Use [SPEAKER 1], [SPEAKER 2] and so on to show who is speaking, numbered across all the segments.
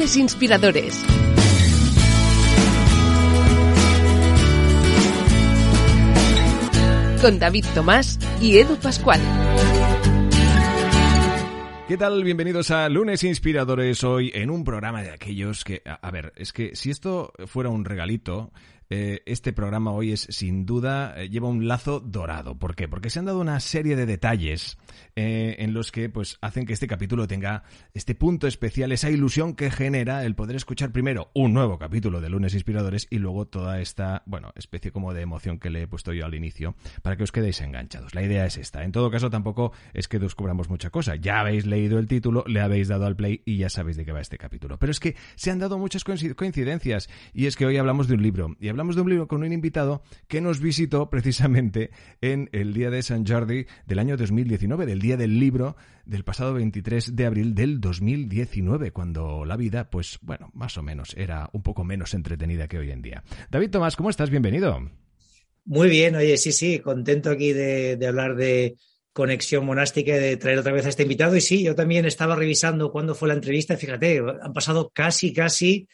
[SPEAKER 1] Lunes Inspiradores. Con David Tomás y Edu Pascual.
[SPEAKER 2] ¿Qué tal? Bienvenidos a Lunes Inspiradores hoy en un programa de aquellos que, a, a ver, es que si esto fuera un regalito, eh, este programa hoy es sin duda, eh, lleva un lazo dorado. ¿Por qué? Porque se han dado una serie de detalles eh, en los que pues hacen que este capítulo tenga este punto especial, esa ilusión que genera el poder escuchar primero un nuevo capítulo de Lunes Inspiradores y luego toda esta, bueno, especie como de emoción que le he puesto yo al inicio para que os quedéis enganchados. La idea es esta. En todo caso, tampoco es que descubramos mucha cosa. Ya habéis leído el título, le habéis dado al play y ya sabéis de qué va este capítulo. Pero es que se han dado muchas coincidencias y es que hoy hablamos de un libro y hablamos de un libro con un invitado que nos visitó precisamente en el día de San Jordi del año 2019, del día del libro del pasado 23 de abril del 2019, cuando la vida, pues bueno, más o menos era un poco menos entretenida que hoy en día. David Tomás, ¿cómo estás? Bienvenido.
[SPEAKER 3] Muy bien, oye, sí, sí, contento aquí de, de hablar de conexión monástica de traer otra vez a este invitado. Y sí, yo también estaba revisando cuándo fue la entrevista. Fíjate, han pasado casi, casi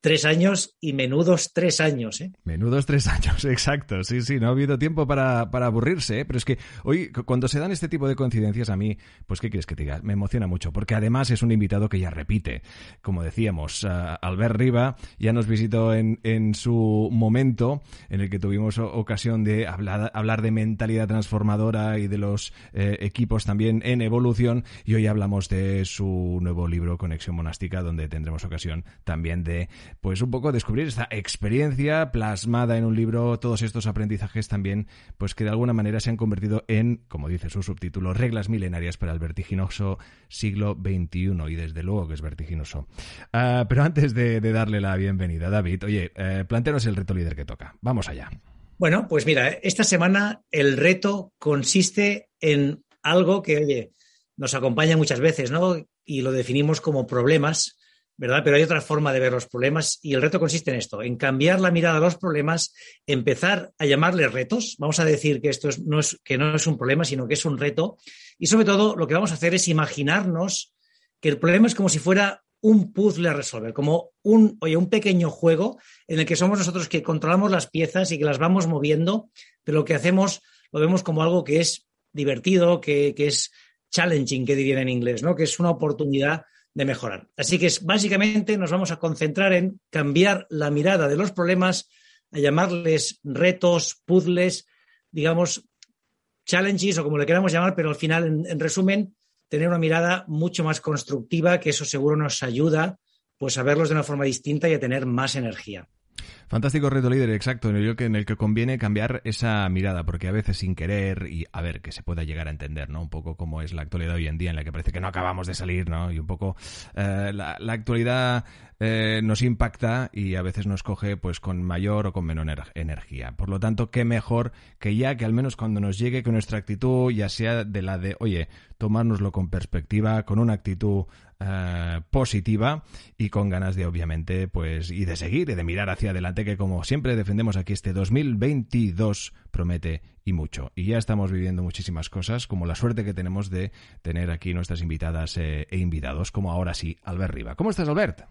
[SPEAKER 3] tres años y menudos tres años. ¿eh?
[SPEAKER 2] Menudos tres años, exacto. Sí, sí, no ha habido tiempo para, para aburrirse, ¿eh? pero es que hoy, cuando se dan este tipo de coincidencias, a mí, pues, ¿qué quieres que te diga? Me emociona mucho, porque además es un invitado que ya repite. Como decíamos, uh, Albert Riva ya nos visitó en, en su momento, en el que tuvimos ocasión de hablar, hablar de mentalidad transformadora y de los eh, equipos también en evolución, y hoy hablamos de su nuevo libro, Conexión Monástica, donde tendremos ocasión también de pues un poco descubrir esta experiencia plasmada en un libro, todos estos aprendizajes también, pues que de alguna manera se han convertido en, como dice su subtítulo, reglas milenarias para el vertiginoso siglo XXI y desde luego que es vertiginoso. Uh, pero antes de, de, darle la bienvenida, David, oye, eh, planteanos el reto líder que toca. Vamos allá.
[SPEAKER 3] Bueno, pues mira, esta semana el reto consiste en algo que, oye, nos acompaña muchas veces, ¿no? Y lo definimos como problemas ¿verdad? Pero hay otra forma de ver los problemas y el reto consiste en esto, en cambiar la mirada a los problemas, empezar a llamarles retos. Vamos a decir que esto es, no, es, que no es un problema, sino que es un reto. Y sobre todo, lo que vamos a hacer es imaginarnos que el problema es como si fuera un puzzle a resolver, como un, oye, un pequeño juego en el que somos nosotros que controlamos las piezas y que las vamos moviendo, pero lo que hacemos lo vemos como algo que es divertido, que, que es challenging, que dirían en inglés, ¿no? Que es una oportunidad de mejorar. Así que básicamente nos vamos a concentrar en cambiar la mirada de los problemas, a llamarles retos, puzzles, digamos, challenges o como le queramos llamar, pero al final, en, en resumen, tener una mirada mucho más constructiva, que eso seguro nos ayuda pues a verlos de una forma distinta y a tener más energía.
[SPEAKER 2] Fantástico reto líder, exacto, en el, que, en el que conviene cambiar esa mirada, porque a veces sin querer y a ver que se pueda llegar a entender, ¿no? Un poco cómo es la actualidad hoy en día, en la que parece que no acabamos de salir, ¿no? Y un poco eh, la, la, actualidad eh, nos impacta y a veces nos coge pues con mayor o con menor energía. Por lo tanto, qué mejor que ya que al menos cuando nos llegue que nuestra actitud ya sea de la de, oye, tomárnoslo con perspectiva, con una actitud Uh, positiva y con ganas de obviamente pues y de seguir y de mirar hacia adelante que como siempre defendemos aquí este 2022 promete y mucho. Y ya estamos viviendo muchísimas cosas como la suerte que tenemos de tener aquí nuestras invitadas eh, e invitados como ahora sí Albert Riva. ¿cómo estás Albert?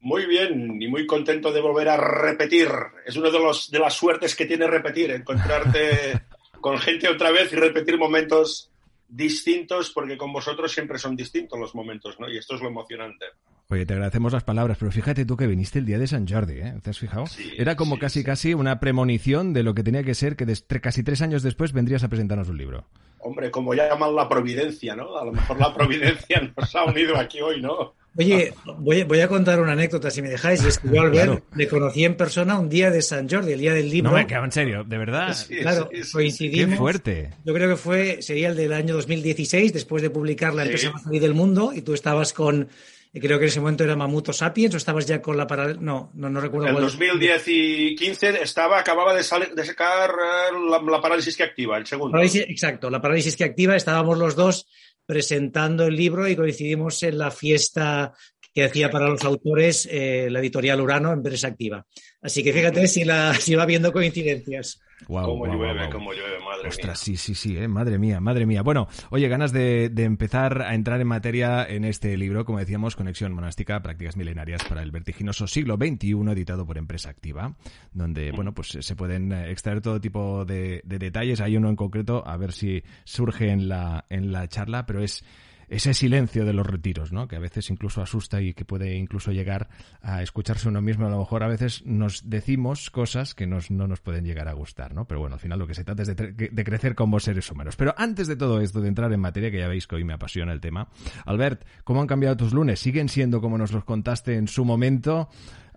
[SPEAKER 4] Muy bien y muy contento de volver a repetir. Es una de, los, de las suertes que tiene repetir encontrarte con gente otra vez y repetir momentos distintos porque con vosotros siempre son distintos los momentos, ¿no? Y esto es lo emocionante.
[SPEAKER 2] Oye, te agradecemos las palabras, pero fíjate tú que viniste el día de San Jordi, ¿eh? ¿Te has fijado?
[SPEAKER 4] Sí,
[SPEAKER 2] Era como
[SPEAKER 4] sí,
[SPEAKER 2] casi
[SPEAKER 4] sí.
[SPEAKER 2] casi una premonición de lo que tenía que ser que casi tres años después vendrías a presentarnos un libro.
[SPEAKER 4] Hombre, como llaman la providencia, ¿no? A lo mejor la providencia nos ha unido aquí hoy, ¿no?
[SPEAKER 3] Oye, voy, a contar una anécdota, si me dejáis. Es que yo al ver, le conocí en persona un día de San Jordi, el día del libro.
[SPEAKER 2] No me quedo en serio, de verdad.
[SPEAKER 3] claro, coincidimos.
[SPEAKER 2] Qué fuerte.
[SPEAKER 3] Yo creo que fue, sería el del año 2016, después de publicar La empresa más feliz del mundo, y tú estabas con, creo que en ese momento era Mamuto Sapiens, o estabas ya con la paralela. No, no, no recuerdo.
[SPEAKER 4] En 2010 y 15 estaba, acababa de, de sacar eh, la, parálisis que activa, el segundo.
[SPEAKER 3] exacto, la parálisis que activa, estábamos los dos presentando el libro y coincidimos en la fiesta que hacía para los autores eh, la editorial Urano, Empresa Activa. Así que fíjate si, la, si va viendo coincidencias.
[SPEAKER 4] Wow, cómo llueve, cómo llueve, madre
[SPEAKER 2] Ostras, sí, sí, sí, eh, madre mía, madre mía. Bueno, oye, ganas de, de, empezar a entrar en materia en este libro, como decíamos, Conexión Monástica, Prácticas Milenarias para el Vertiginoso Siglo XXI, editado por Empresa Activa, donde, mm. bueno, pues se pueden eh, extraer todo tipo de, de detalles. Hay uno en concreto, a ver si surge en la, en la charla, pero es ese silencio de los retiros, ¿no? Que a veces incluso asusta y que puede incluso llegar a escucharse uno mismo. A lo mejor a veces nos decimos cosas que no nos pueden llegar a gustar, ¿no? Pero bueno, al final lo que se trata es de, de, crecer como seres humanos. Pero antes de todo esto, de entrar en materia, que ya veis que hoy me apasiona el tema, Albert, ¿cómo han cambiado tus lunes? ¿Siguen siendo como nos los contaste en su momento?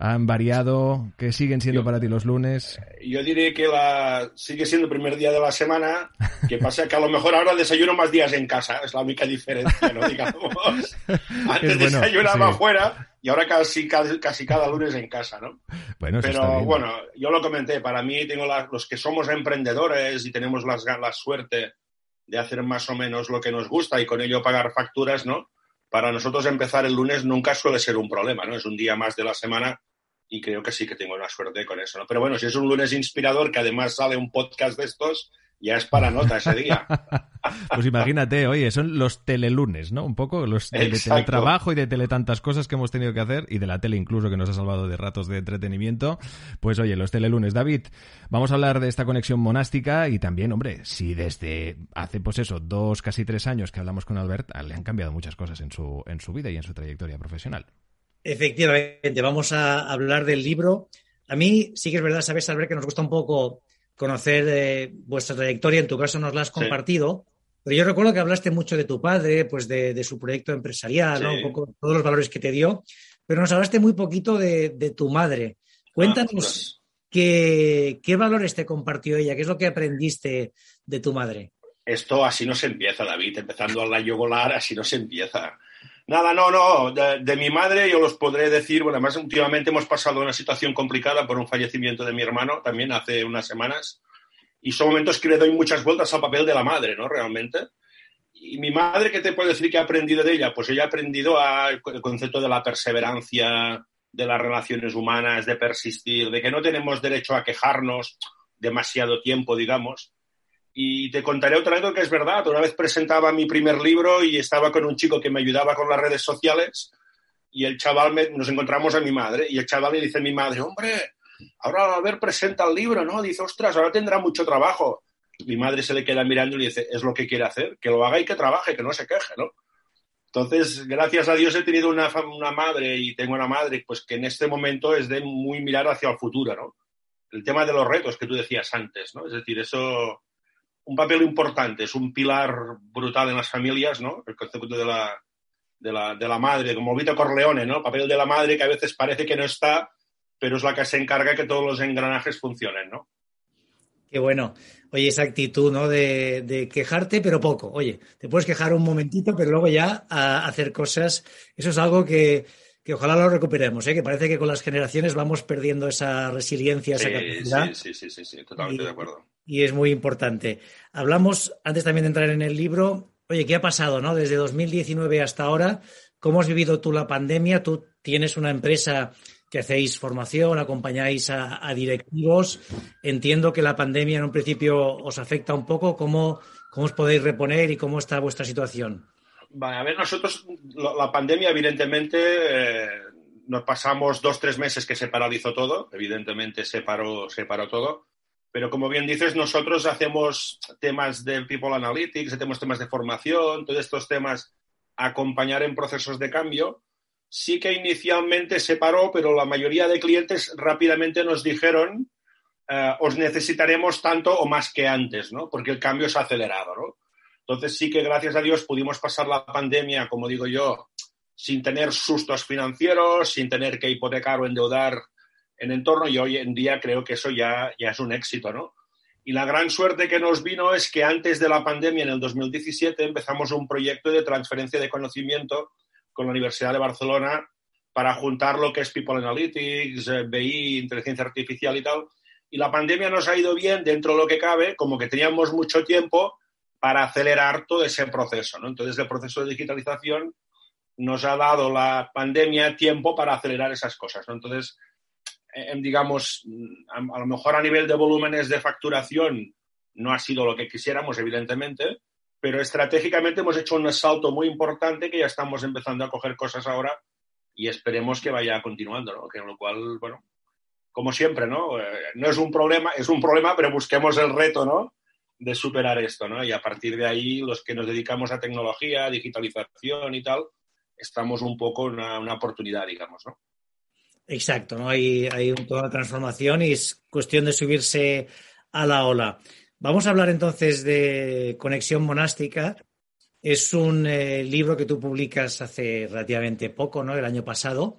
[SPEAKER 2] Han variado? ¿Qué siguen siendo para ti los lunes?
[SPEAKER 4] Yo diré que la, sigue siendo el primer día de la semana, que pasa que a lo mejor ahora desayuno más días en casa, es la única diferencia, ¿no? Digamos. Antes desayunaba afuera y ahora casi, casi, cada lunes en casa, ¿no?
[SPEAKER 2] Bueno,
[SPEAKER 4] Pero bueno, yo lo comenté, para mí tengo los que somos emprendedores y tenemos las, la suerte de hacer más o menos lo que nos gusta y con ello pagar facturas, ¿no? para nosotros empezar el lunes nunca suele ser un problema, ¿no? Es un día más de la semana y creo que sí que tengo una suerte con eso, ¿no? Pero bueno, si es un lunes inspirador que además sale un podcast de estos, ya es para nota ese día.
[SPEAKER 2] pues imagínate, oye, son los telelunes, ¿no? Un poco los de, teletrabajo y de tele tantas cosas que hemos tenido que hacer y de la tele incluso que nos ha salvado de ratos de entretenimiento. Pues oye, los telelunes. David, vamos a hablar de esta conexión monástica y también, hombre, si desde hace pues eso, dos, casi tres años que hablamos con Albert, le han cambiado muchas cosas en su, en su vida y en su trayectoria profesional.
[SPEAKER 3] Efectivamente, vamos a hablar del libro. A mí sí que es verdad, sabes, Albert, que nos gusta un poco conocer eh, vuestra trayectoria, en tu caso nos la has compartido, pero yo recuerdo que hablaste mucho de tu padre, pues de, su proyecto empresarial, un poco todos los valores que te dio, pero nos hablaste muy poquito de, tu madre. Cuéntanos ah, qué, qué valores te compartió ella, qué es lo que aprendiste de tu madre.
[SPEAKER 4] Esto así no se empieza, David, empezando a la yogolar, así no se empieza. Nada, no, no. De, mi madre yo los podré decir, bueno, además últimamente hemos pasado una situación complicada por un fallecimiento de mi hermano también hace unas semanas y son momentos que le doy muchas vueltas al papel de la madre, ¿no? Realmente. Y mi madre, ¿qué te puedo decir que ha aprendido de ella? Pues ella ha aprendido a, el concepto de la perseverancia, de las relaciones humanas, de persistir, de que no tenemos derecho a quejarnos demasiado tiempo, digamos, y te contaré otra vez que es verdad. Una vez presentaba mi primer libro y estaba con un chico que me ayudaba con las redes sociales y el chaval, nos encontramos a mi madre y el chaval le dice a mi madre, hombre, ahora a ver, presenta el libro, ¿no? Dice, ostras, ahora tendrá mucho trabajo. Mi madre se le queda mirando y le dice, es lo que quiere hacer, que lo haga y que trabaje, que no se queje, ¿no? Entonces, gracias a Dios he tenido una, una madre y tengo una madre, pues que en este momento es de muy mirar hacia el futuro, ¿no? El tema de los retos que tú decías antes, ¿no? Es decir, eso un papel importante, es un pilar brutal en las familias, ¿no? El concepto de la, de la, de la madre, como Vito Corleone, ¿no? El papel de la madre que a veces parece que no está, pero es la que se encarga de que todos los engranajes funcionen, ¿no?
[SPEAKER 3] Qué bueno. Oye, esa actitud, ¿no? De, de, quejarte, pero poco. Oye, te puedes quejar un momentito, pero luego ya a hacer cosas. Eso es algo que, que ojalá lo recuperemos, ¿eh? que parece que con las generaciones vamos perdiendo esa resiliencia, esa capacidad.
[SPEAKER 4] Sí, sí, sí, sí, totalmente de acuerdo.
[SPEAKER 3] Y es muy importante. Hablamos, antes también de entrar en el libro, oye, ¿qué ha pasado, no? Desde 2019 hasta ahora, ¿cómo has vivido tú la pandemia? Tú tienes una empresa que hacéis formación, acompañáis a, directivos. Entiendo que la pandemia en un principio os afecta un poco. ¿Cómo, cómo os podéis reponer y cómo está vuestra situación?
[SPEAKER 4] a ver, nosotros, la pandemia, evidentemente, eh, nos pasamos dos, tres meses que se paralizó todo, evidentemente se paró, se paró todo, pero como bien dices, nosotros hacemos temas de People Analytics, hacemos temas de formación, todos estos temas, acompañar en procesos de cambio. Sí que inicialmente se paró, pero la mayoría de clientes rápidamente nos dijeron, eh, os necesitaremos tanto o más que antes, ¿no? Porque el cambio ha acelerado, ¿no? Entonces sí que gracias a Dios pudimos pasar la pandemia, como digo yo, sin tener sustos financieros, sin tener que hipotecar o endeudar en entorno y hoy en día creo que eso ya, ya es un éxito, ¿no? Y la gran suerte que nos vino es que antes de la pandemia, en el 2017, empezamos un proyecto de transferencia de conocimiento con la Universidad de Barcelona para juntar lo que es People Analytics, eh, BI, inteligencia artificial y tal. Y la pandemia nos ha ido bien dentro de lo que cabe, como que teníamos mucho tiempo para acelerar todo ese proceso. ¿no? Entonces, el proceso de digitalización nos ha dado la pandemia tiempo para acelerar esas cosas. ¿no? Entonces, digamos, a, lo mejor a nivel de volúmenes de facturación no ha sido lo que quisiéramos, evidentemente, pero estratégicamente hemos hecho un salto muy importante que ya estamos empezando a coger cosas ahora y esperemos que vaya continuando, ¿no? Que lo cual, bueno, como siempre, ¿no? Eh, no es un problema, es un problema, pero busquemos el reto, ¿no? De superar esto, ¿no? Y a partir de ahí, los que nos dedicamos a tecnología, digitalización y tal, estamos un poco en una, una oportunidad, digamos, ¿no?
[SPEAKER 3] Exacto, ¿no? Hay, hay toda una transformación y es cuestión de subirse a la ola. Vamos a hablar entonces de Conexión Monástica. Es un eh, libro que tú publicas hace relativamente poco, ¿no? El año pasado.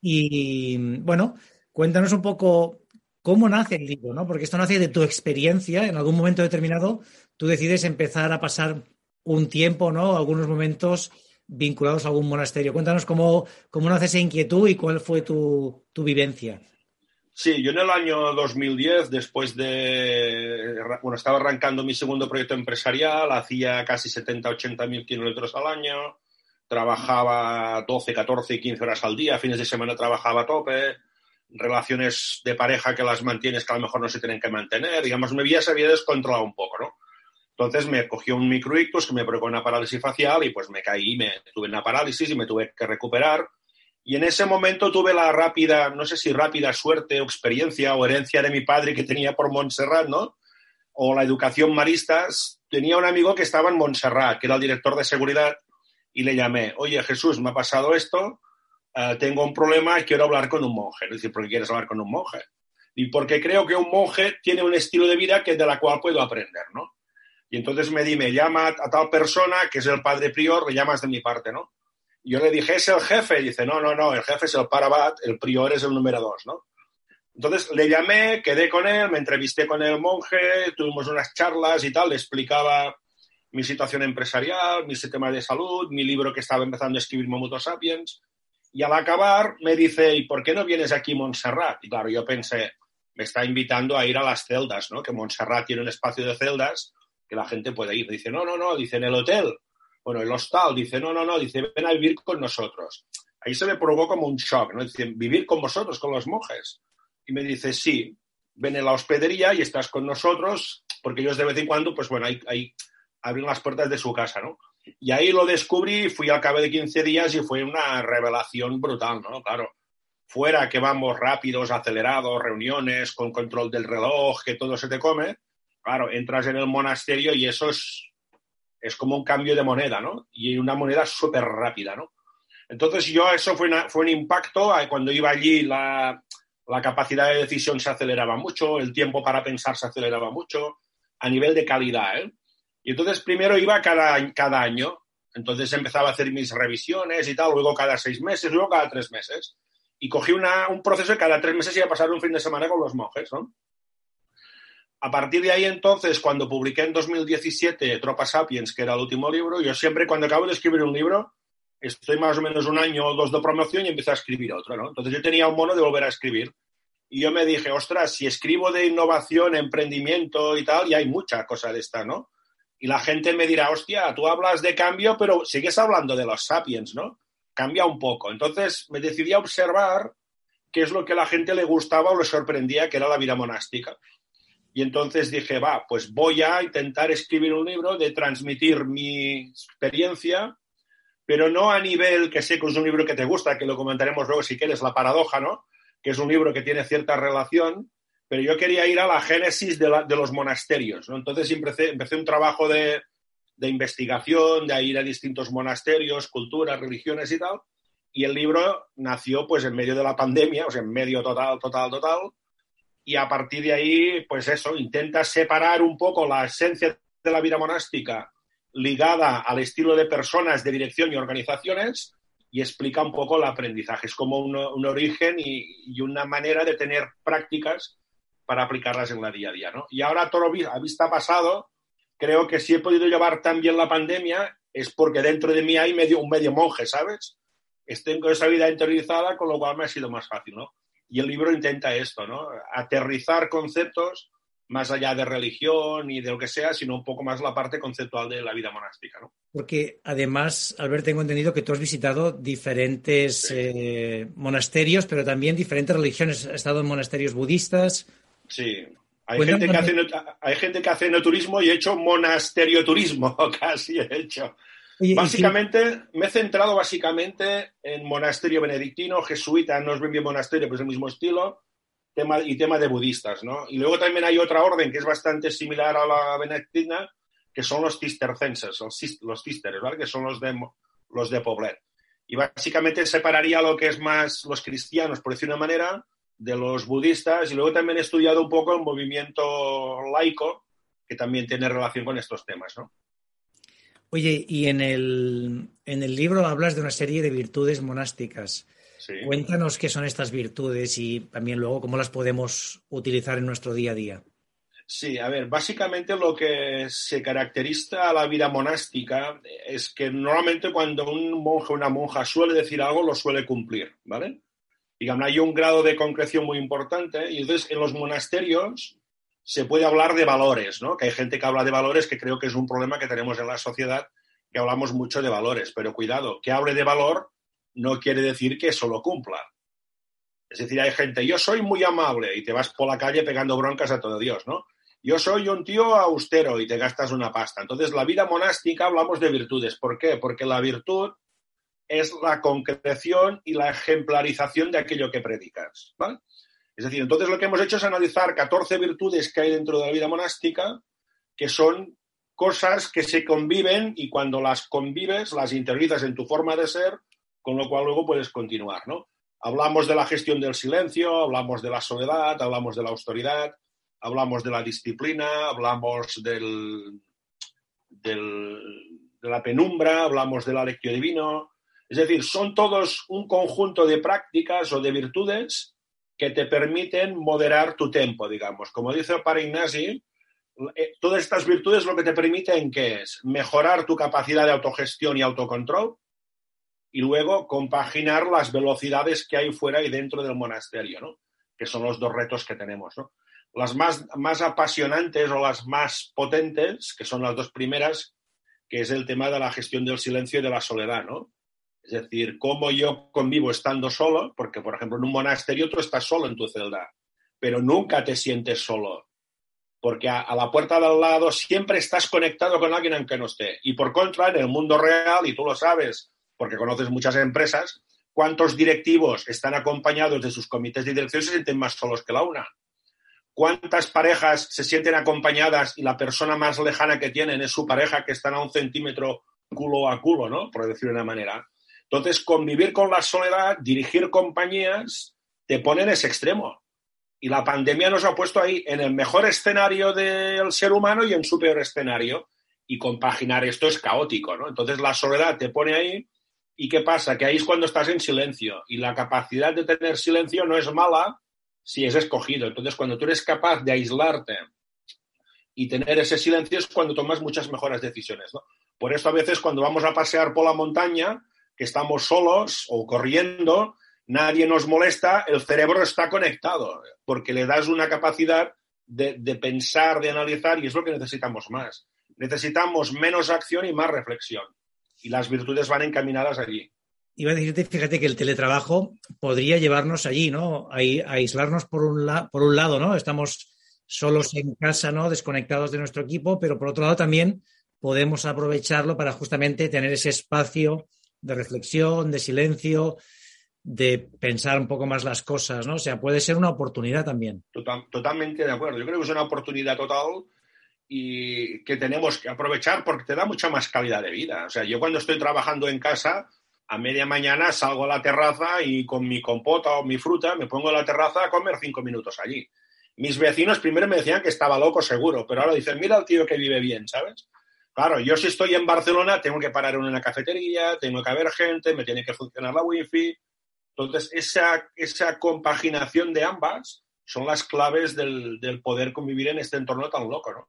[SPEAKER 3] Y bueno, cuéntanos un poco cómo nace el libro, ¿no? Porque esto nace de tu experiencia. En algún momento determinado, tú decides empezar a pasar un tiempo, ¿no? Algunos momentos vinculados a algún monasterio. Cuéntanos cómo, cómo nace esa inquietud y cuál fue tu, vivencia.
[SPEAKER 4] Sí, yo en el año 2010, después de, bueno, estaba arrancando mi segundo proyecto empresarial, hacía casi 70, 80 mil kilómetros al año, trabajaba 12, 14 y 15 horas al día, fines de semana trabajaba a tope, relaciones de pareja que las mantienes que a lo mejor no se tienen que mantener, digamos, mi vida se había descontrolado un poco, ¿no? Entonces me cogió un microictus que me provocó una parálisis facial y pues me caí, me tuve una parálisis y me tuve que recuperar. Y en ese momento tuve la rápida, no sé si rápida suerte o experiencia o herencia de mi padre que tenía por Montserrat, ¿no? O la educación marista. Tenía un amigo que estaba en Montserrat, que era el director de seguridad, y le llamé, oye Jesús, me ha pasado esto, eh, tengo un problema y quiero hablar con un monje. Es decir, ¿por qué quieres hablar con un monje? Y porque creo que un monje tiene un estilo de vida que de la cual puedo aprender, ¿no? Y entonces me di, me llama a tal persona, que es el padre prior, le llamas de mi parte, ¿no? Y yo le dije, ¿es el jefe? Y dice, no, no, no, el jefe es el parabat, el prior es el número dos, ¿no? Entonces le llamé, quedé con él, me entrevisté con el monje, tuvimos unas charlas y tal, le explicaba mi situación empresarial, mi sistema de salud, mi libro que estaba empezando a escribir Momuto Sapiens. Y al acabar me dice, ¿y por qué no vienes aquí a Montserrat? Y claro, yo pensé, me está invitando a ir a las celdas, ¿no? Que Montserrat tiene un espacio de celdas que la gente puede ir. Dice, no, no, no, dice en el hotel. Bueno, el hostal, dice, no, no, no, dice, ven a vivir con nosotros. Ahí se me provocó como un shock, ¿no? Dice, vivir con vosotros, con los monjes. Y me dice, sí, ven en la hospedería y estás con nosotros, porque ellos de vez en cuando, pues bueno, ahí, ahí abren las puertas de su casa, ¿no? Y ahí lo descubrí, fui al cabo de 15 días y fue una revelación brutal, ¿no? Claro, fuera que vamos rápidos, acelerados, reuniones, con control del reloj, que todo se te come, claro, entras en el monasterio y eso es, es como un cambio de moneda, ¿no? Y una moneda súper rápida, ¿no? Entonces yo, eso fue, fue un impacto, cuando iba allí la, la capacidad de decisión se aceleraba mucho, el tiempo para pensar se aceleraba mucho, a nivel de calidad, ¿eh? Y entonces primero iba cada, cada año, entonces empezaba a hacer mis revisiones y tal, luego cada seis meses, luego cada tres meses. Y cogí una, un proceso de cada tres meses iba a pasar un fin de semana con los monjes, ¿no? A partir de ahí entonces, cuando publiqué en 2017 Tropa Sapiens, que era el último libro, yo siempre cuando acabo de escribir un libro, estoy más o menos un año o dos de promoción y empiezo a escribir otro, ¿no? Entonces yo tenía un mono de volver a escribir. Y yo me dije, ostras, si escribo de innovación, emprendimiento y tal, y hay mucha cosa de esta, ¿no? Y la gente me dirá, hostia, tú hablas de cambio, pero sigues hablando de los sapiens, ¿no? Cambia un poco. Entonces me decidí a observar qué es lo que a la gente le gustaba o le sorprendía, que era la vida monástica. Y entonces dije, va, pues voy a intentar escribir un libro de transmitir mi experiencia, pero no a nivel que sé que es un libro que te gusta, que lo comentaremos luego si quieres, La paradoja, ¿no? Que es un libro que tiene cierta relación, pero yo quería ir a la génesis de, los monasterios, ¿no? Entonces empecé, empecé un trabajo de, de investigación, de ir a distintos monasterios, culturas, religiones y tal, y el libro nació pues en medio de la pandemia, o sea, en medio total, total, total, y a partir de ahí, pues eso, intenta separar un poco la esencia de la vida monástica ligada al estilo de personas, de dirección y organizaciones y explica un poco el aprendizaje. Es como un, un origen y, y, una manera de tener prácticas para aplicarlas en la día a día. ¿no? Y ahora, todo a vista pasado, creo que si he podido llevar tan bien la pandemia es porque dentro de mí hay medio, un medio monje, ¿sabes? Tengo esa vida interiorizada, con lo cual me ha sido más fácil, ¿no? Y el libro intenta esto, ¿no? Aterrizar conceptos más allá de religión y de lo que sea, sino un poco más la parte conceptual de la vida monástica. ¿no?
[SPEAKER 3] Porque además, Albert, tengo entendido que tú has visitado diferentes sí. eh, monasterios, pero también diferentes religiones. Has estado en monasterios budistas.
[SPEAKER 4] Sí, hay gente, que hace, hay gente que hace no turismo y he hecho monasterio turismo, casi he hecho. Básicamente, me he centrado básicamente en monasterio benedictino, jesuita, no es bien bien monasterio, pero es el mismo estilo, tema, y tema de budistas, ¿no? Y luego también hay otra orden que es bastante similar a la benedictina, que son los cistercenses, los, los cisteres, ¿vale? Que son los de, los de Poblet. Y básicamente separaría lo que es más los cristianos, por decir una manera, de los budistas, y luego también he estudiado un poco el movimiento laico, que también tiene relación con estos temas, ¿no?
[SPEAKER 3] Oye, y en el, en el libro hablas de una serie de virtudes monásticas.
[SPEAKER 4] Sí.
[SPEAKER 3] Cuéntanos qué son estas virtudes y también luego cómo las podemos utilizar en nuestro día a día.
[SPEAKER 4] Sí, a ver, básicamente lo que se caracteriza a la vida monástica es que normalmente cuando un monje o una monja suele decir algo, lo suele cumplir, ¿vale? Digamos, hay un grado de concreción muy importante y entonces en los monasterios se puede hablar de valores, ¿no? Que hay gente que habla de valores que creo que es un problema que tenemos en la sociedad, que hablamos mucho de valores, pero cuidado, que hable de valor no quiere decir que eso lo cumpla. Es decir, hay gente, yo soy muy amable y te vas por la calle pegando broncas a todo Dios, ¿no? Yo soy un tío austero y te gastas una pasta. Entonces, la vida monástica hablamos de virtudes. ¿Por qué? Porque la virtud es la concreción y la ejemplarización de aquello que predicas, ¿vale? Es decir, entonces lo que hemos hecho es analizar 14 virtudes que hay dentro de la vida monástica, que son cosas que se conviven y cuando las convives, las interiorizas en tu forma de ser, con lo cual luego puedes continuar, ¿no? Hablamos de la gestión del silencio, hablamos de la soledad, hablamos de la austeridad, hablamos de la disciplina, hablamos del, de la penumbra, hablamos de la divino. Es decir, son todos un conjunto de prácticas o de virtudes que te permiten moderar tu tiempo, digamos. Como dice para Ignasi, eh, todas estas virtudes lo que te permiten que es mejorar tu capacidad de autogestión y autocontrol y luego compaginar las velocidades que hay fuera y dentro del monasterio, ¿no? Que son los dos retos que tenemos, ¿no? Las más, más apasionantes o las más potentes, que son las dos primeras, que es el tema de la gestión del silencio y de la soledad, ¿no? Es decir, cómo yo convivo estando solo, porque, por ejemplo, en un monasterio tú estás solo en tu celda, pero nunca te sientes solo, porque a, la puerta de al lado siempre estás conectado con alguien aunque no esté. Y por contra, en el mundo real, y tú lo sabes, porque conoces muchas empresas, ¿cuántos directivos están acompañados de sus comités de dirección se sienten más solos que la una? ¿Cuántas parejas se sienten acompañadas y la persona más lejana que tienen es su pareja que están a un centímetro culo a culo, ¿no? Por decirlo de una manera. Entonces, convivir con la soledad, dirigir compañías, te pone en ese extremo. Y la pandemia nos ha puesto ahí en el mejor escenario del ser humano y en su peor escenario. Y compaginar esto es caótico, ¿no? Entonces la soledad te pone ahí. ¿Y qué pasa? Que ahí es cuando estás en silencio. Y la capacidad de tener silencio no es mala si es escogido. Entonces, cuando tú eres capaz de aislarte y tener ese silencio es cuando tomas muchas mejores decisiones, ¿no? Por eso a veces cuando vamos a pasear por la montaña, que estamos solos o corriendo, nadie nos molesta, el cerebro está conectado, porque le das una capacidad de, pensar, de analizar, y es lo que necesitamos más. Necesitamos menos acción y más reflexión. Y las virtudes van encaminadas allí.
[SPEAKER 3] Iba a decirte, fíjate que el teletrabajo podría llevarnos allí, ¿no? A, aislarnos por un, por un lado, ¿no? Estamos solos en casa, ¿no? Desconectados de nuestro equipo, pero por otro lado también podemos aprovecharlo para justamente tener ese espacio de reflexión, de silencio, de pensar un poco más las cosas, ¿no? O sea, puede ser una oportunidad también.
[SPEAKER 4] Total, totalmente de acuerdo. Yo creo que es una oportunidad total y que tenemos que aprovechar porque te da mucha más calidad de vida. O sea, yo cuando estoy trabajando en casa, a media mañana salgo a la terraza y con mi compota o mi fruta me pongo a la terraza a comer cinco minutos allí. Mis vecinos primero me decían que estaba loco seguro, pero ahora dicen, mira al tío que vive bien, ¿sabes? Claro, yo si estoy en Barcelona tengo que parar en una cafetería, tengo que haber gente, me tiene que funcionar la wifi. Entonces, esa, esa compaginación de ambas son las claves del, del poder convivir en este entorno tan loco, ¿no?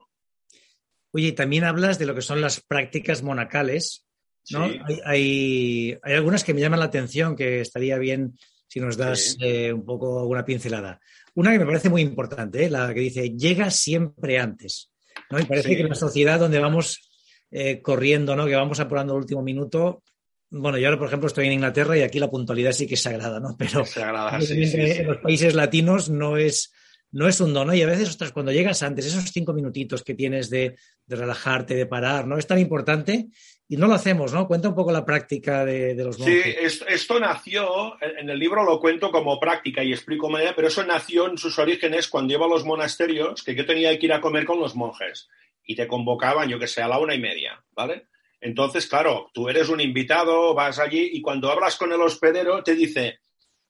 [SPEAKER 3] Oye, y también hablas de lo que son las prácticas monacales, ¿no?
[SPEAKER 4] Sí.
[SPEAKER 3] Hay, hay, hay algunas que me llaman la atención, que estaría bien si nos das
[SPEAKER 4] Sí.
[SPEAKER 3] eh, un poco alguna pincelada. Una que me parece muy importante, ¿eh? la que dice, llega siempre antes. ¿no? Y parece
[SPEAKER 4] Sí.
[SPEAKER 3] que en una sociedad donde vamos eh, corriendo, ¿no? que vamos apurando el último minuto, bueno, yo ahora, por ejemplo, estoy en Inglaterra y aquí la puntualidad sí que es sagrada, ¿no? Pero
[SPEAKER 4] Se agrada,
[SPEAKER 3] en,
[SPEAKER 4] sí, sí, sí.
[SPEAKER 3] en los países latinos no es, no es un dono y a veces, ostras, cuando llegas antes, esos cinco minutitos que tienes de, de relajarte, de parar, ¿no? Es tan importante y no lo hacemos, ¿no? Cuenta un poco la práctica de, de los
[SPEAKER 4] Sí,
[SPEAKER 3] monjes.
[SPEAKER 4] es- esto nació, en en el libro lo cuento como práctica y explico manera, pero eso nació en sus orígenes cuando iba a los monasterios, que yo tenía que ir a comer con los monjes y te convocaban, yo que sé, a la una y media, ¿vale? Entonces, claro, tú eres un invitado, vas allí y cuando hablas con el hospedero te dice,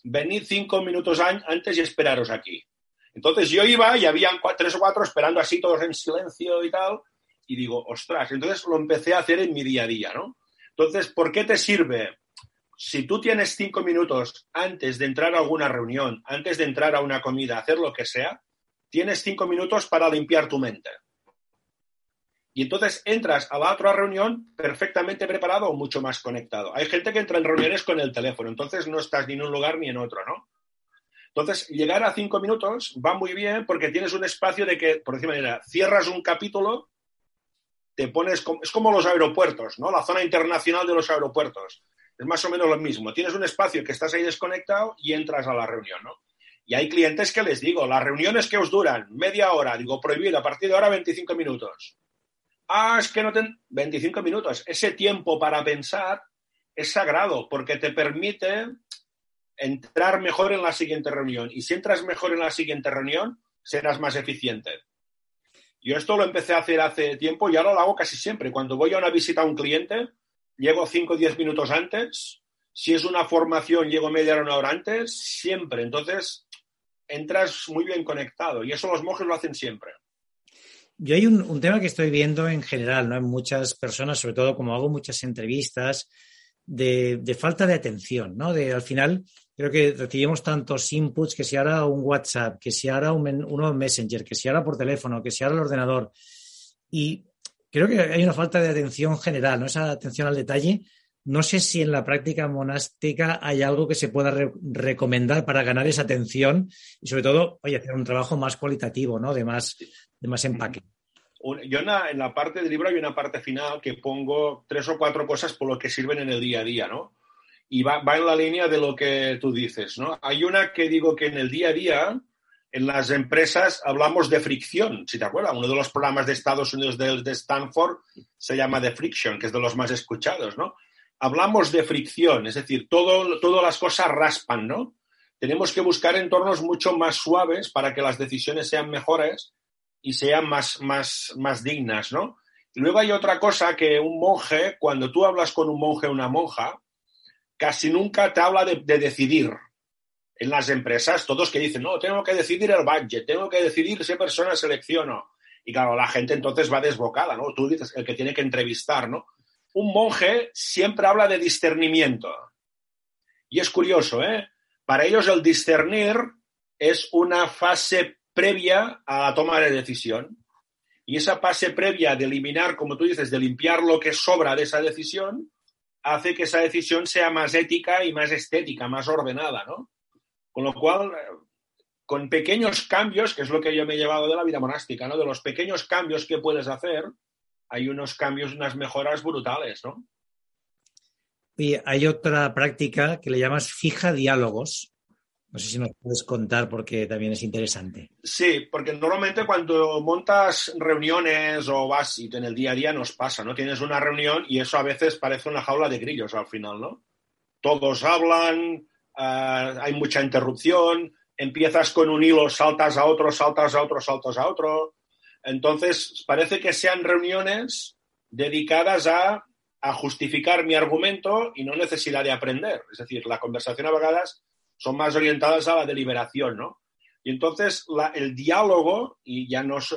[SPEAKER 4] venid cinco minutos an- antes y esperaros aquí. Entonces yo iba y habían tres o cuatro esperando así todos en silencio y tal, y digo, ostras, entonces lo empecé a hacer en mi día a día, ¿no? Entonces, ¿por qué te sirve? Si tú tienes cinco minutos antes de entrar a alguna reunión, antes de entrar a una comida, hacer lo que sea, tienes cinco minutos para limpiar tu mente. Y entonces entras a la otra reunión perfectamente preparado o mucho más conectado. Hay gente que entra en reuniones con el teléfono, entonces no estás ni en un lugar ni en otro, ¿no? Entonces, llegar a cinco minutos va muy bien porque tienes un espacio de que, por decir manera, cierras un capítulo, te pones, como, es como los aeropuertos, ¿no? La zona internacional de los aeropuertos. Es más o menos lo mismo. Tienes un espacio que estás ahí desconectado y entras a la reunión, ¿no? Y hay clientes que les digo, las reuniones que os duran media hora, digo, prohibido, a partir de ahora 25 minutos. Ah, es que no ten 25 minutos. Ese tiempo para pensar es sagrado porque te permite entrar mejor en la siguiente reunión. Y si entras mejor en la siguiente reunión, serás más eficiente. Yo esto lo empecé a hacer hace tiempo y ahora lo hago casi siempre. Cuando voy a una visita a un cliente, llego 5 o 10 minutos antes. Si es una formación, llego media hora, antes, siempre. Entonces, entras muy bien conectado. Y eso los monjes lo hacen siempre.
[SPEAKER 3] Yo hay un, tema que estoy viendo en general, ¿no? En muchas personas, sobre todo como hago muchas entrevistas, de, falta de atención, ¿no? De al final, creo que recibimos tantos inputs que si ahora un WhatsApp, que si ahora un, uno Messenger, que si ahora por teléfono, que si ahora el ordenador. Y creo que hay una falta de atención general, ¿no? Esa atención al detalle. No sé si en la práctica monástica hay algo que se pueda re recomendar para ganar esa atención y sobre todo, oye, hacer un trabajo más cualitativo, ¿no? De más, de más empaque.
[SPEAKER 4] Yo en la, en la, parte del libro hay una parte final que pongo tres o cuatro cosas por lo que sirven en el día a día, ¿no? Y va, va en la línea de lo que tú dices, ¿no? Hay una que digo que en el día a día, en las empresas, hablamos de fricción, si te acuerdas. Uno de los programas de Estados Unidos de, de Stanford se llama The Friction, que es de los más escuchados, ¿no? Hablamos de fricción, es decir, todo, todas las cosas raspan, ¿no? Tenemos que buscar entornos mucho más suaves para que las decisiones sean mejores y sean más, más, más dignas, ¿no? Luego hay otra cosa que un monje, cuando tú hablas con un monje o una monja, casi nunca te habla de, de, decidir. En las empresas, todos que dicen, no, tengo que decidir el budget, tengo que decidir qué persona selecciono. Y claro, la gente entonces va desbocada, ¿no? Tú dices, el que tiene que entrevistar, ¿no? Un monje siempre habla de discernimiento. Y es curioso, ¿eh? Para ellos el discernir es una fase previa a la toma de decisión. Y esa fase previa de eliminar, como tú dices, de limpiar lo que sobra de esa decisión, hace que esa decisión sea más ética y más estética, más ordenada, ¿no? Con lo cual, con pequeños cambios, que es lo que yo me he llevado de la vida monástica, ¿no? De los pequeños cambios que puedes hacer, hay unos cambios, unas mejoras brutales, ¿no?
[SPEAKER 3] Y hay otra práctica que le llamas fija diálogos. No sé si nos puedes contar porque también es interesante.
[SPEAKER 4] Sí, porque normalmente cuando montas reuniones o vas y en el día a día nos pasa, ¿no? Tienes una reunión y eso a veces parece una jaula de grillos al final, ¿no? Todos hablan, uh, hay mucha interrupción, empiezas con un hilo, saltas a otro, saltas a otro, saltas a otro. Entonces, parece que sean reuniones dedicadas a, a justificar mi argumento y no necesidad de aprender. Es decir, la conversación a son más orientadas a la deliberación, ¿no? Y entonces el diálogo, y ya nos,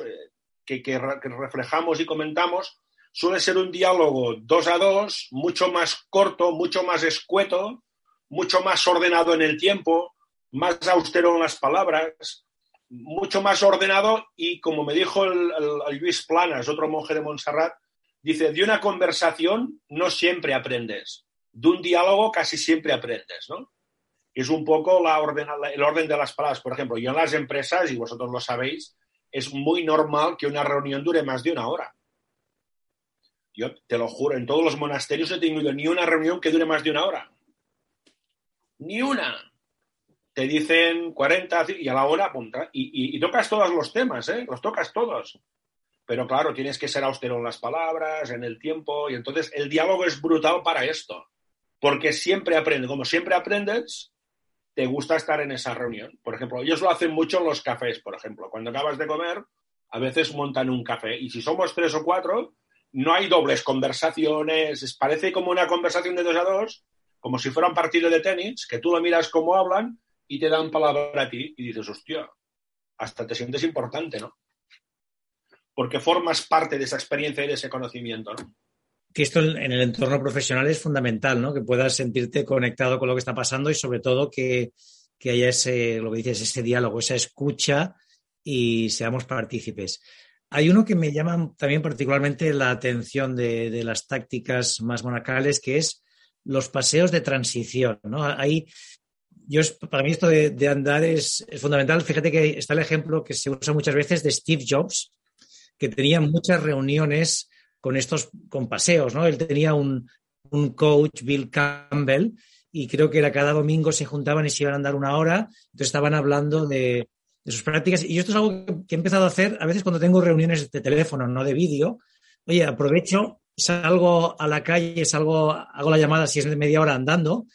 [SPEAKER 4] que, que, reflejamos y comentamos, suele ser un diálogo dos a dos, mucho más corto, mucho más escueto, mucho más ordenado en el tiempo, más austero en las palabras, mucho más ordenado y como me dijo el, Luis Planas, otro monje de Montserrat, dice, de una conversación no siempre aprendes, de un diálogo casi siempre aprendes, ¿no? Es un poco la orden, el orden de las palabras. Por ejemplo, yo en las empresas, y vosotros lo sabéis, es muy normal que una reunión dure más de una hora. Yo te lo juro, en todos los monasterios no he tenido ni una reunión que dure más de una hora. Ni una te dicen 40 y a la hora apunta. Y, tocas todos los temas, ¿eh? Los tocas todos. Pero claro, tienes que ser austero en las palabras, en el tiempo, y entonces el diálogo es brutal para esto. Porque siempre aprendes, como siempre aprendes, te gusta estar en esa reunión. Por ejemplo, ellos lo hacen mucho en los cafés, por ejemplo. Cuando acabas de comer, a veces montan un café. Y si somos tres o cuatro, no hay dobles conversaciones. Parece como una conversación de dos a dos, como si fuera un partido de tenis, que tú lo miras cómo hablan y te dan palabra a ti y dices, hostia, hasta te sientes importante, ¿no? Porque formas parte de esa experiencia y de ese conocimiento, ¿no?
[SPEAKER 3] Que esto en el entorno profesional es fundamental, ¿no? Que puedas sentirte conectado con lo que está pasando y sobre todo que, haya ese, lo que dices, ese diálogo, esa escucha y seamos partícipes. Hay uno que me llama también particularmente la atención de, de, las tácticas más monacales, que es los paseos de transición. ¿no? Hay yo, para mí esto de, andar es, fundamental. Fíjate que está el ejemplo que se usa muchas veces de Steve Jobs, que tenía muchas reuniones con estos, con paseos, ¿no? Él tenía un, coach, Bill Campbell, y creo que cada domingo se juntaban y se iban a andar una hora, entonces estaban hablando de, sus prácticas. Y esto es algo que he empezado a hacer a veces cuando tengo reuniones de teléfono, no de vídeo. Oye, aprovecho, salgo a la calle, salgo, hago la llamada si es de media hora andando.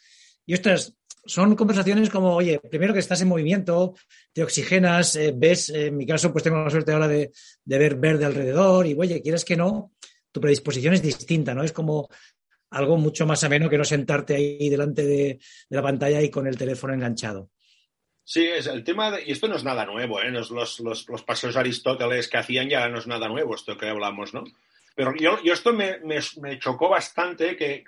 [SPEAKER 3] Y estas son conversaciones como, oye, primero que estás en movimiento, te oxigenas, eh, ves, en mi caso, pues tengo la suerte ahora de, ver verde alrededor y, oye, quieres que no, tu predisposición es distinta, ¿no? Es como algo mucho más ameno que no sentarte ahí delante de, la pantalla y con el teléfono enganchado.
[SPEAKER 4] Sí, es el tema de, y esto no es nada nuevo, ¿eh? Los, los, paseos Aristóteles que hacían ya no es nada nuevo esto que hablamos, ¿no? Pero yo, esto me, chocó bastante que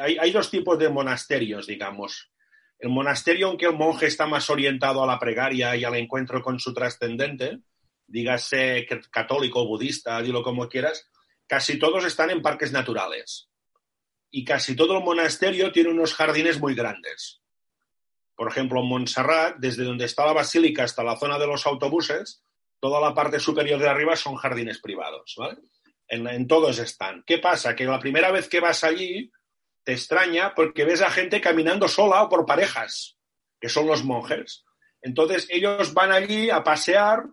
[SPEAKER 4] hay, hay, dos tipos de monasterios, digamos. El monasterio en que el monje está más orientado a la pregaria y al encuentro con su trascendente, dígase católico, budista, dilo como quieras, casi todos están en parques naturales. Y casi todo el monasterio tiene unos jardines muy grandes. Por ejemplo, en Montserrat, desde donde está la basílica hasta la zona de los autobuses, toda la parte superior de arriba son jardines privados. en, todos están. ¿Qué pasa? Que la primera vez que vas allí, te extraña porque ves a gente caminando sola o por parejas, que son los monjes. Entonces ellos van allí a pasear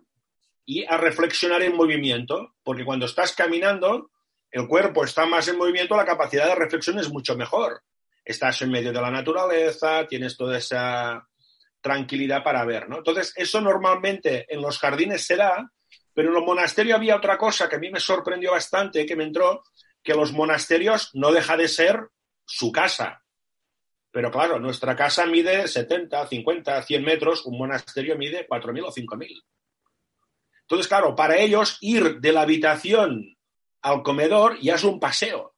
[SPEAKER 4] y a reflexionar en movimiento, porque cuando estás caminando, el cuerpo está más en movimiento, la capacidad de reflexión es mucho mejor. Estás en medio de la naturaleza, tienes toda esa tranquilidad para ver, ¿no? Entonces, eso normalmente en los jardines se da, pero en los monasterios había otra cosa que a mí me sorprendió bastante, que me entró, que los monasterios no deja de ser su casa. Pero claro, nuestra casa mide 70, 50, 100 metros, un monasterio mide 4.000 o 5.000. Entonces, claro, para ellos ir de la habitación al comedor ya es un paseo.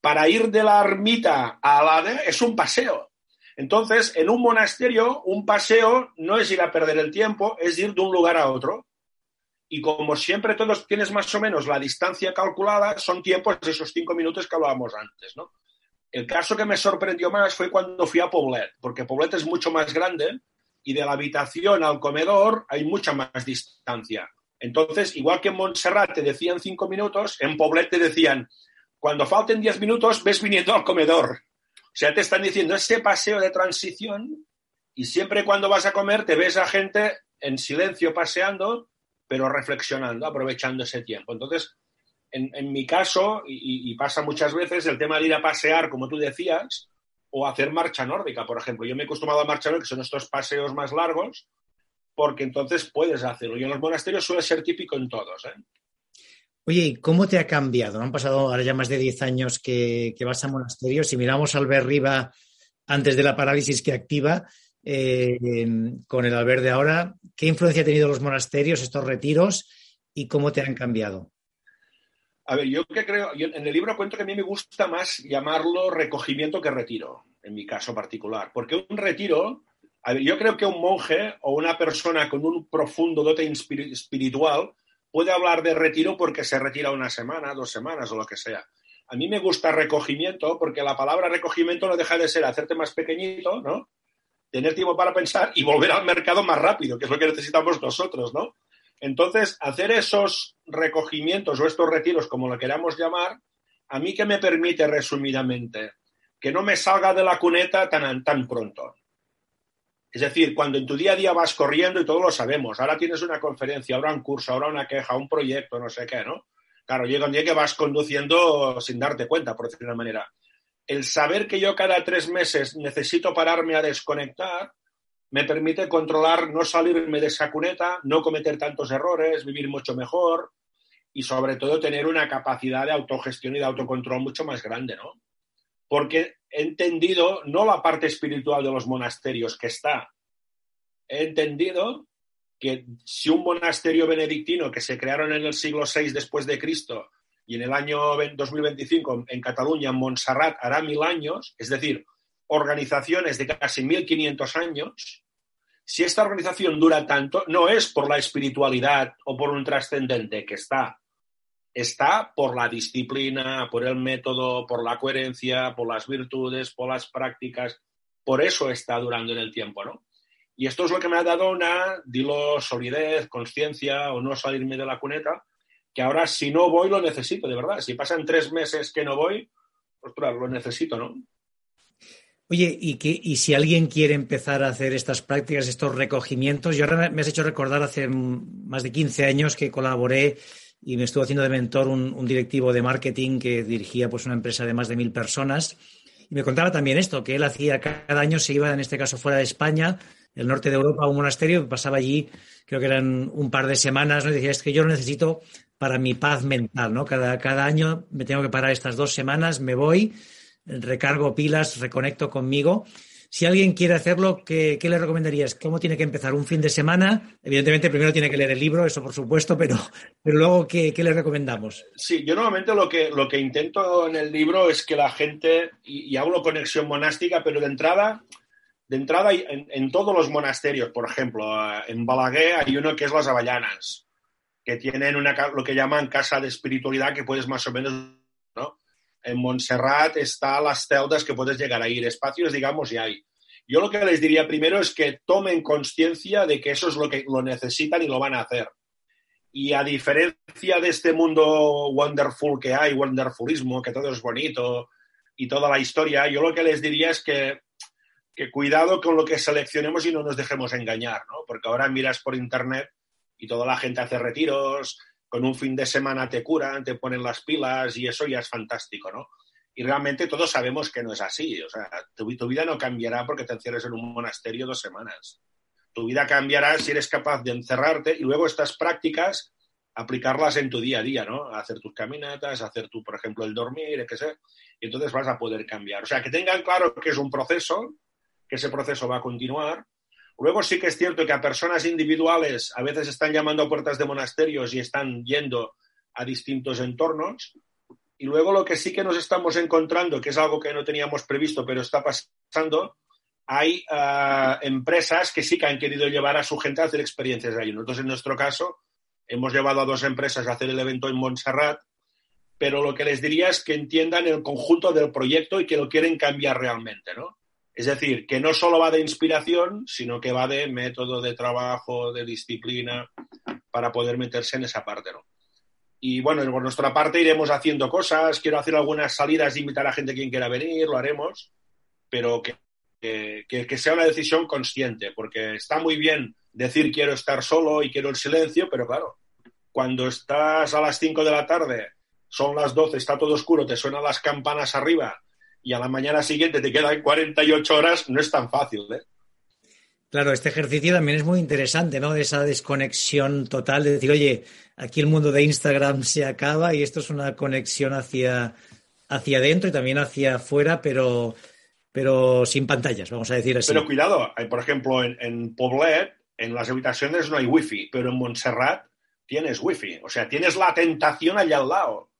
[SPEAKER 4] Para ir de la ermita a la es un paseo. Entonces, en un monasterio, un paseo no es ir a perder el tiempo, es ir de un lugar a otro. Y como siempre todos tienes más o menos la distancia calculada, son tiempos de esos cinco minutos que hablábamos antes, ¿no? El caso que me sorprendió más fue cuando fui a Poblet, porque Poblet es mucho más grande y de la habitación al comedor hay mucha más distancia. Entonces, igual que en Montserrat te decían cinco minutos, en Poblet te decían, cuando falten diez minutos, ves viniendo al comedor. O sea, te están diciendo ese paseo de transición y siempre cuando vas a comer te ves a gente en silencio paseando, pero reflexionando, aprovechando ese tiempo. Entonces, en, mi caso, y, pasa muchas veces, el tema de ir a pasear, como tú decías, o hacer marcha nórdica, por ejemplo. Yo me he acostumbrado a marcha nórdica, que son estos paseos más largos, porque entonces puedes hacerlo. Y en los monasterios suele ser típico en todos. ¿eh?
[SPEAKER 3] Oye, ¿y cómo te ha cambiado? Han pasado ahora ya más de 10 años que, vas a monasterios. Si miramos al ver arriba antes de la parálisis que activa, eh, con el Albert de ahora, ¿qué influencia han tenido los monasterios, estos retiros, y cómo te han cambiado?
[SPEAKER 4] A ver, yo que creo, en el libro cuento que a mí me gusta más llamarlo recogimiento que retiro, en mi caso particular, porque un retiro, a ver, yo creo que un monje o una persona con un profundo dote espiritual puede hablar de retiro porque se retira una semana, dos semanas o lo que sea. A mí me gusta recogimiento porque la palabra recogimiento no deja de ser hacerte más pequeñito, ¿no? Tener tiempo para pensar y volver al mercado más rápido, que es lo que necesitamos nosotros, ¿no? Entonces, hacer esos recogimientos o estos retiros, como lo queramos llamar, a mí que me permite resumidamente que no me salga de la cuneta tan, tan pronto. Es decir, cuando en tu día a día vas corriendo y todos lo sabemos, ahora tienes una conferencia, ahora un curso, ahora una queja, un proyecto, no sé qué, ¿no? Claro, llega un día que vas conduciendo sin darte cuenta, por decirlo de una manera. El saber que yo cada tres meses necesito pararme a desconectar, me permite controlar, no salirme de esa cuneta, no cometer tantos errores, vivir mucho mejor y sobre todo tener una capacidad de autogestión y de autocontrol mucho más grande, ¿no? Porque he entendido no la parte espiritual de los monasterios que está, he entendido que si un monasterio benedictino que se crearon en el siglo VI después de Cristo y en el año 2025 en Cataluña, en Montserrat, hará mil años, es decir, organizaciones de casi 1500 años, si esta organización dura tanto, no es por la espiritualidad o por un trascendente que está, está por la disciplina, por el método, por la coherencia, por las virtudes, por las prácticas. Por eso está durando en el tiempo, ¿no? Y esto es lo que me ha dado una, dilo, solidez, conciencia o no salirme de la cuneta, que ahora si no voy lo necesito, de verdad. Si pasan tres meses que no voy, ostras, lo necesito, ¿no?
[SPEAKER 3] Oye, ¿y, qué, y si alguien quiere empezar a hacer estas prácticas, estos recogimientos, yo ahora me has hecho recordar hace más de 15 años que colaboré y me estuvo haciendo de mentor un, directivo de marketing que dirigía pues una empresa de más de mil personas y me contaba también esto, que él hacía cada año se iba, en este caso fuera de España, el norte de Europa, a un monasterio, pasaba allí, creo que eran un par de semanas, ¿no? y decía, es que yo lo necesito para mi paz mental, ¿no? Cada, cada año me tengo que parar estas dos semanas, me voy recargo pilas, reconecto conmigo. Si alguien quiere hacerlo, ¿qué, le recomendarías? ¿Cómo tiene que empezar? ¿Un fin de semana? Evidentemente, primero tiene que leer el libro, eso por supuesto, pero, pero luego, ¿qué, le recomendamos?
[SPEAKER 4] Sí, yo normalmente lo que, lo que intento en el libro es que la gente, y, hablo conexión monástica, pero de entrada, de entrada en, en, todos los monasterios, por ejemplo, en Balaguer hay uno que es las Avellanas, que tienen una, lo que llaman casa de espiritualidad que puedes más o menos en Montserrat está las celdas que puedes llegar a ir, espacios, digamos, y hay. Yo lo que les diría primero es que tomen conciencia de que eso es lo que lo necesitan y lo van a hacer. Y a diferencia de este mundo wonderful que hay, wonderfulismo, que todo es bonito y toda la historia, yo lo que les diría es que, que cuidado con lo que seleccionemos y no nos dejemos engañar, ¿no? Porque ahora miras por internet y toda la gente hace retiros, con un fin de semana te curan, te ponen las pilas y eso ya es fantástico, ¿no? Y realmente todos sabemos que no es así. O sea, tu, vida no cambiará porque te encierres en un monasterio dos semanas. Tu vida cambiará si eres capaz de encerrarte y luego estas prácticas aplicarlas en tu día a día, ¿no? Hacer tus caminatas, hacer tú, por ejemplo, el dormir, qué sé, y entonces vas a poder cambiar. O sea, que tengan claro que es un proceso, que ese proceso va a continuar Luego sí que es cierto que a personas individuales a veces están llamando a puertas de monasterios y están yendo a distintos entornos. Y luego lo que sí que nos estamos encontrando, que es algo que no teníamos previsto, pero está pasando, hay ah, empresas que sí que han querido llevar a su gente a hacer experiencias ahí. Nosotros, en nuestro caso, hemos llevado a dos empresas a hacer el evento en Montserrat, pero lo que les diría es que entiendan el conjunto del proyecto y que lo quieren cambiar realmente, ¿no? Es decir, que no solo va de inspiración, sino que va de método de trabajo, de disciplina, para poder meterse en esa parte, ¿no? Y bueno, por nuestra parte iremos haciendo cosas, quiero hacer algunas salidas, invitar a gente quien quiera venir, lo haremos, pero que, que, sea una decisión consciente, porque está muy bien decir quiero estar solo y quiero el silencio, pero claro, cuando estás a las 5 de la tarde, son las 12, está todo oscuro, te suenan las campanas arriba y a la mañana siguiente te quedan 48 horas, no es tan fácil. ¿eh?
[SPEAKER 3] Claro, este ejercicio también es muy interesante, ¿no? De esa desconexión total, de decir, oye, aquí el mundo de Instagram se acaba y esto es una conexión hacia, hacia adentro y también hacia afuera, pero, pero sin pantallas, vamos a decir así.
[SPEAKER 4] Pero cuidado, por ejemplo, en, en Poblet, en las habitaciones no hay wifi, pero en Montserrat tienes wifi. O sea, tienes la tentación allá al lado.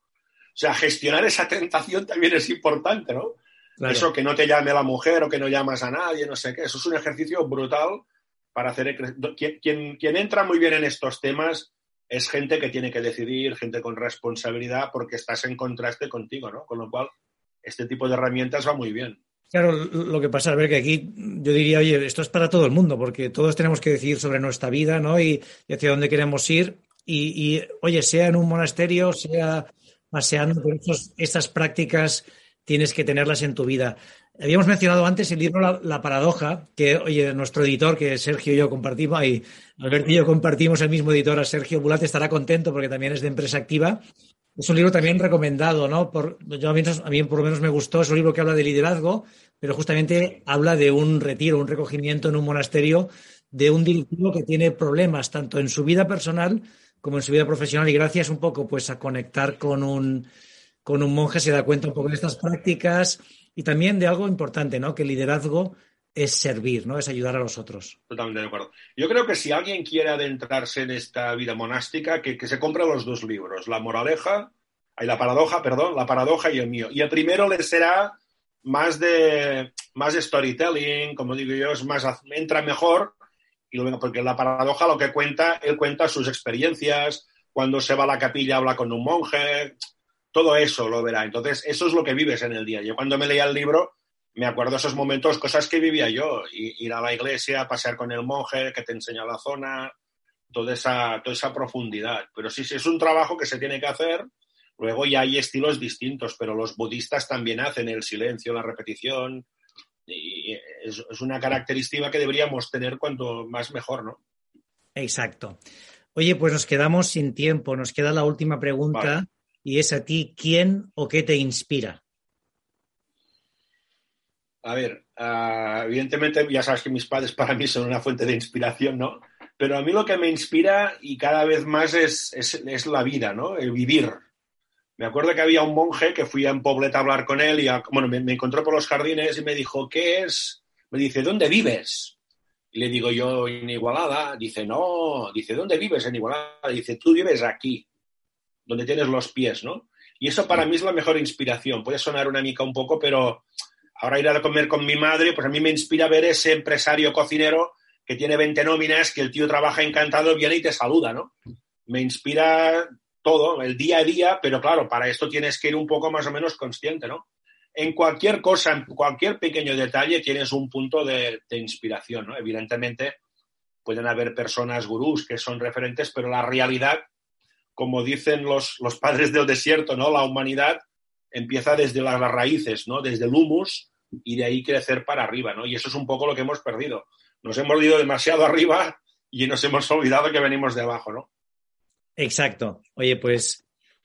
[SPEAKER 4] Sea, gestionar esa tentación también es importante, ¿no? Eso que no te llame la mujer o que no llamas a nadie, no sé qué. Eso es un ejercicio brutal para hacer. Quien, quien, entra muy bien en estos temas es gente que tiene que decidir, gente con responsabilidad, porque estás en contraste contigo, ¿no? Con lo cual, este tipo de herramientas va muy bien.
[SPEAKER 3] Claro, lo que pasa es ver que aquí yo diría, oye, esto es para todo el mundo, porque todos tenemos que decidir sobre nuestra vida, ¿no? Y, hacia dónde queremos ir. Y, oye, sea en un monasterio, sea paseando por estas prácticas tienes que tenerlas en tu vida. Habíamos mencionado antes el libro La, Paradoja, que, oye, nuestro editor, que Sergio y yo compartimos, y Alberto y yo compartimos el mismo editor, a Sergio Bulat, estará contento porque también es de empresa activa. Es un libro también recomendado, ¿no? Por, yo a mí, a mí por lo menos me gustó, es un libro que habla de liderazgo, pero justamente habla de un retiro, un recogimiento en un monasterio de un directivo que tiene problemas tanto en su vida personal como en su vida profesional y gracias un poco pues a conectar con un con un monje se da cuenta un poco de estas prácticas y también de algo importante, ¿no? Que el liderazgo es servir, ¿no? Es ayudar a los otros.
[SPEAKER 4] Totalmente de acuerdo. Yo creo que si alguien quiere adentrarse en esta vida monástica, que, se compre los dos libros, La moraleja, y la paradoja, perdón, la paradoja y el mío. Y el primero le será más de, más storytelling, como digo yo, es más, entra mejor, y porque la paradoja lo que cuenta, él cuenta sus experiencias, cuando se va a la capilla habla con un monje, todo eso lo verá. Entonces, eso es lo que vives en el día. Yo cuando me leía el libro, me acuerdo esos momentos, cosas que vivía yo, ir a la iglesia, pasear con el monje que te enseña la zona, toda esa, toda esa profundidad. Pero sí, sí, es un trabajo que se tiene que hacer. Luego ya hay estilos distintos, pero los budistas también hacen el silencio, la repetición. Y es, una característica que deberíamos tener cuanto más mejor, ¿no?
[SPEAKER 3] Exacto. Oye, pues nos quedamos sin tiempo. Nos queda la última pregunta y es a ti quién o qué te inspira.
[SPEAKER 4] A ver, ah, evidentemente ya sabes que mis padres para mí son una fuente de inspiración, ¿no? Pero a mí lo que me inspira y cada vez más es, es, la vida, ¿no? El vivir. Me acuerdo que había un monje que fui a en Poblet a hablar con él y, bueno, me, me, encontró por los jardines y me dijo, ¿qué es? Me dice, ¿dónde vives? Y le digo yo, en Igualada. Dice, no. Dice, ¿dónde vives en Igualada? Dice, tú vives aquí donde tienes los pies, ¿no? Y eso para mí es la mejor inspiración. Puede sonar una mica un poco, pero ahora ir a comer con mi madre, pues a mí me inspira ver ese empresario cocinero que tiene 20 nóminas, que el tío trabaja encantado, viene y te saluda, ¿no? Me inspira todo, el día a día, pero claro, para esto tienes que ir un poco más o menos consciente, ¿no? En cualquier cosa, en cualquier pequeño detalle tienes un punto de, inspiración, ¿no? Evidentemente pueden haber personas gurús que son referentes, pero la realidad como dicen los, los padres del desierto, ¿no? La humanidad empieza desde las raíces, ¿no? Desde el humus y de ahí crecer para arriba, ¿no? Y eso es un poco lo que hemos perdido. Nos hemos ido demasiado arriba y nos hemos olvidado que venimos de abajo, ¿no?
[SPEAKER 3] Exacto. Oye, pues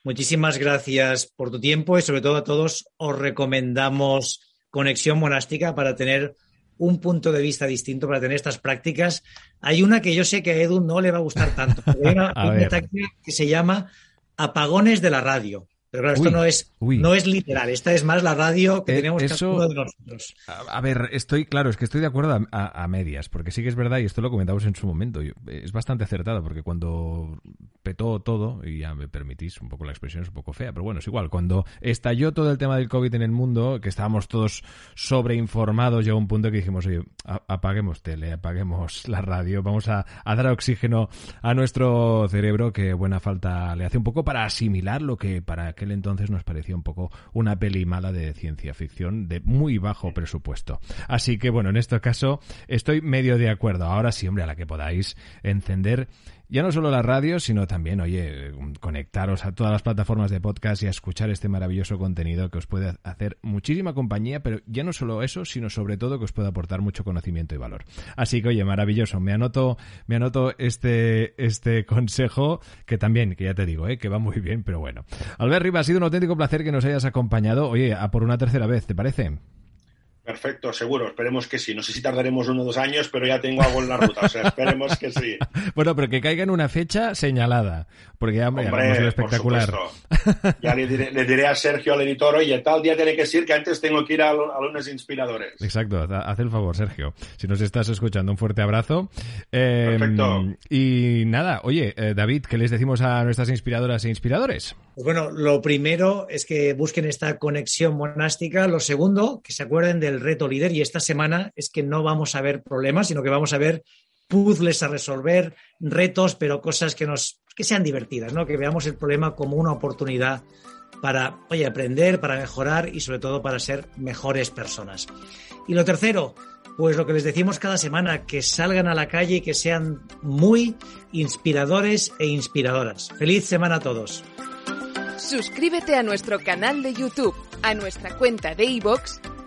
[SPEAKER 3] muchísimas gracias por tu tiempo y sobre todo a todos os recomendamos Conexión Monástica para tener un punto de vista distinto para tener estas prácticas. Hay una que yo sé que a Edu no le va a gustar tanto. Hay una, táctica que se llama apagones de la radio. Pero claro, esto no es, no es literal, esta es más la radio que eh, tenemos
[SPEAKER 2] eso, de nosotros. A, ver, estoy, claro, es que estoy de acuerdo a, medias, porque sí que es verdad, y esto lo comentamos en su momento, es bastante acertado, porque cuando petó todo, y ya me permitís, un poco la expresión es un poco fea, pero bueno, es igual, cuando estalló todo el tema del COVID en el mundo, que estábamos todos sobreinformados, llegó un punto que dijimos, oye, apaguemos tele, apaguemos la radio, vamos a, a dar oxígeno a nuestro cerebro, que buena falta le hace un poco para asimilar lo que para aquel entonces nos parecía un poco una peli mala de ciencia ficción de muy bajo presupuesto. Así que bueno, en este caso estoy medio de acuerdo. Ahora sí, hombre, a la que podáis encender ya no solo la radio, sino también, oye, conectaros a todas las plataformas de podcast y a escuchar este maravilloso contenido que os puede hacer muchísima compañía, pero ya no solo eso, sino sobre todo que os puede aportar mucho conocimiento y valor. Así que, oye, maravilloso. Me anoto, me anoto este, este consejo que también, que ya te digo, eh, que va muy bien, pero bueno. Albert Riva, ha sido un auténtico placer que nos hayas acompañado. Oye, a por una tercera vez, ¿te parece?
[SPEAKER 4] Perfecto, seguro, esperemos que sí. No sé si tardaremos uno o dos años, pero ya tengo algo en la ruta, o sea, esperemos que sí.
[SPEAKER 2] bueno, pero que caiga en una fecha señalada, porque hombre,
[SPEAKER 4] hombre
[SPEAKER 2] espectacular.
[SPEAKER 4] ya le diré, a Sergio, al editor, oye, tal día tiene que ser que antes tengo que ir a, lunes inspiradores.
[SPEAKER 2] Exacto, haz el favor, Sergio. Si nos estás escuchando, un fuerte abrazo.
[SPEAKER 4] Em, Perfecto.
[SPEAKER 2] Y nada, oye, eh, David, ¿qué les decimos a nuestras inspiradoras e inspiradores?
[SPEAKER 3] Pues bueno, lo primero es que busquen esta conexión monástica. Lo segundo, que se acuerden del reto líder y esta semana es que no vamos a ver problemas, sino que vamos a ver puzzles a resolver, retos, pero cosas que nos que sean divertidas, ¿no? Que veamos el problema como una oportunidad para oye, aprender, para mejorar y sobre todo para ser mejores personas. Y lo tercero, pues lo que les decimos cada semana, que salgan a la calle y que sean muy inspiradores e inspiradoras. Feliz semana a todos.
[SPEAKER 1] Suscríbete a nuestro canal de YouTube, a nuestra cuenta de iVoox